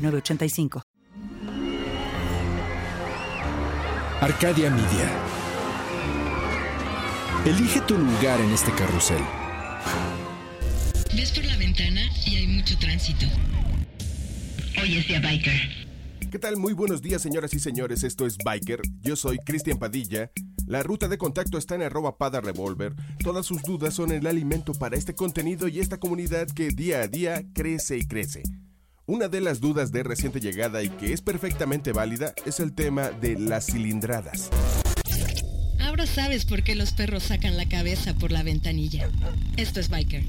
985. Arcadia Media. Elige tu lugar en este carrusel. Ves por la ventana y hay mucho tránsito. Hoy es día biker. ¿Qué tal? Muy buenos días, señoras y señores. Esto es Biker. Yo soy Cristian Padilla. La ruta de contacto está en arroba pada revolver. Todas sus dudas son el alimento para este contenido y esta comunidad que día a día crece y crece. Una de las dudas de reciente llegada y que es perfectamente válida es el tema de las cilindradas. Ahora sabes por qué los perros sacan la cabeza por la ventanilla. Esto es Biker.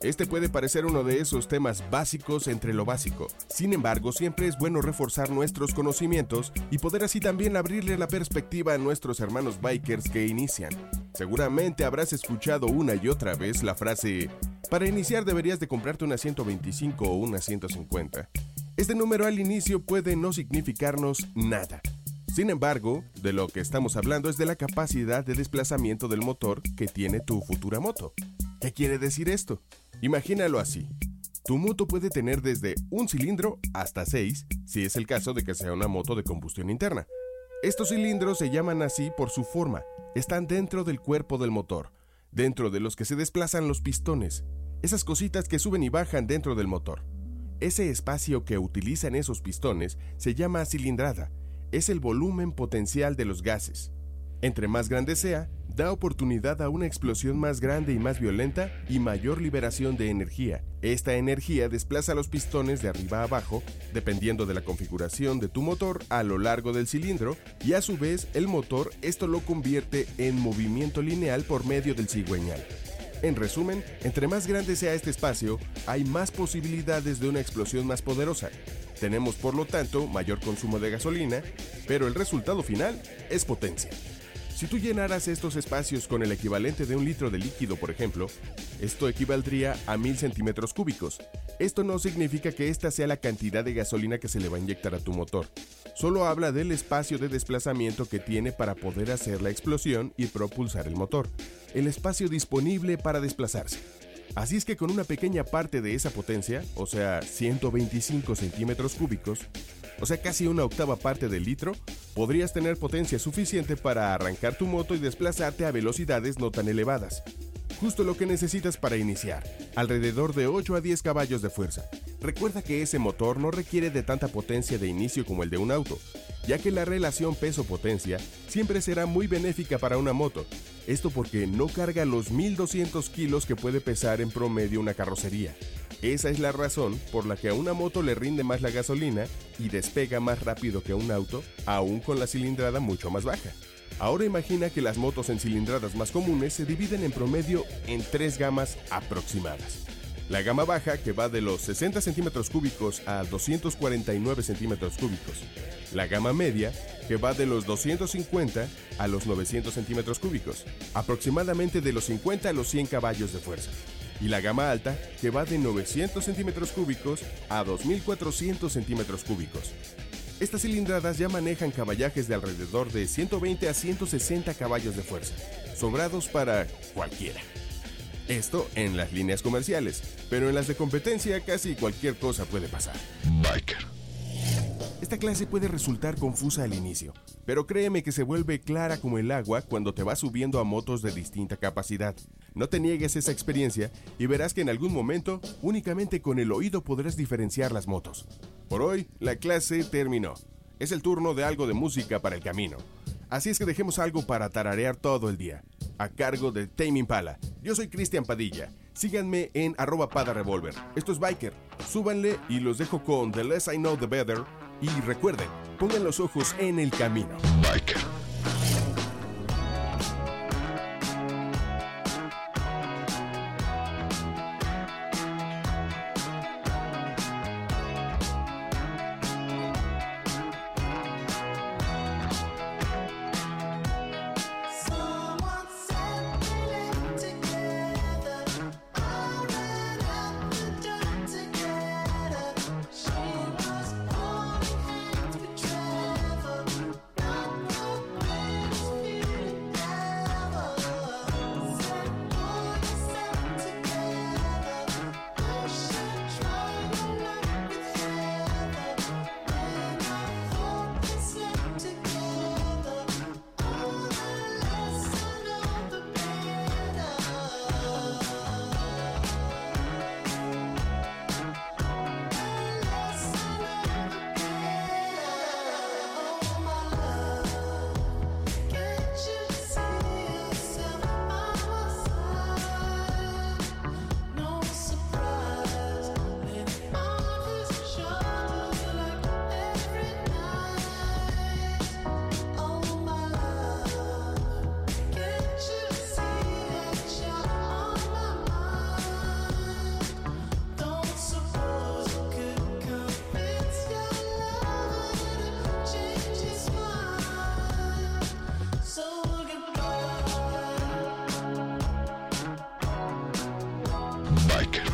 Este puede parecer uno de esos temas básicos entre lo básico. Sin embargo, siempre es bueno reforzar nuestros conocimientos y poder así también abrirle la perspectiva a nuestros hermanos bikers que inician. Seguramente habrás escuchado una y otra vez la frase para iniciar deberías de comprarte una 125 o una 150. Este número al inicio puede no significarnos nada. Sin embargo, de lo que estamos hablando es de la capacidad de desplazamiento del motor que tiene tu futura moto. ¿Qué quiere decir esto? Imagínalo así. Tu moto puede tener desde un cilindro hasta seis, si es el caso de que sea una moto de combustión interna. Estos cilindros se llaman así por su forma, están dentro del cuerpo del motor, dentro de los que se desplazan los pistones, esas cositas que suben y bajan dentro del motor. Ese espacio que utilizan esos pistones se llama cilindrada, es el volumen potencial de los gases. Entre más grande sea, da oportunidad a una explosión más grande y más violenta y mayor liberación de energía. Esta energía desplaza los pistones de arriba a abajo, dependiendo de la configuración de tu motor a lo largo del cilindro, y a su vez el motor esto lo convierte en movimiento lineal por medio del cigüeñal. En resumen, entre más grande sea este espacio, hay más posibilidades de una explosión más poderosa. Tenemos por lo tanto mayor consumo de gasolina, pero el resultado final es potencia. Si tú llenaras estos espacios con el equivalente de un litro de líquido, por ejemplo, esto equivaldría a mil centímetros cúbicos. Esto no significa que esta sea la cantidad de gasolina que se le va a inyectar a tu motor. Solo habla del espacio de desplazamiento que tiene para poder hacer la explosión y propulsar el motor. El espacio disponible para desplazarse. Así es que con una pequeña parte de esa potencia, o sea, 125 centímetros cúbicos, o sea casi una octava parte del litro, podrías tener potencia suficiente para arrancar tu moto y desplazarte a velocidades no tan elevadas. Justo lo que necesitas para iniciar, alrededor de 8 a 10 caballos de fuerza. Recuerda que ese motor no requiere de tanta potencia de inicio como el de un auto, ya que la relación peso-potencia siempre será muy benéfica para una moto. Esto porque no carga los 1200 kilos que puede pesar en promedio una carrocería. Esa es la razón por la que a una moto le rinde más la gasolina y despega más rápido que un auto, aún con la cilindrada mucho más baja. Ahora imagina que las motos en cilindradas más comunes se dividen en promedio en tres gamas aproximadas. La gama baja, que va de los 60 centímetros cúbicos a 249 centímetros cúbicos. La gama media, que va de los 250 a los 900 centímetros cúbicos, aproximadamente de los 50 a los 100 caballos de fuerza y la gama alta que va de 900 centímetros cúbicos a 2400 centímetros cúbicos. Estas cilindradas ya manejan caballajes de alrededor de 120 a 160 caballos de fuerza, sobrados para cualquiera. Esto en las líneas comerciales, pero en las de competencia casi cualquier cosa puede pasar. Biker. Esta clase puede resultar confusa al inicio, pero créeme que se vuelve clara como el agua cuando te vas subiendo a motos de distinta capacidad. No te niegues esa experiencia y verás que en algún momento únicamente con el oído podrás diferenciar las motos. Por hoy, la clase terminó. Es el turno de algo de música para el camino. Así es que dejemos algo para tararear todo el día, a cargo de Tame Impala. Yo soy Cristian Padilla. Síganme en arroba pada revolver. Esto es Biker. Súbanle y los dejo con The Less I Know The Better y recuerden, pongan los ojos en el camino. like.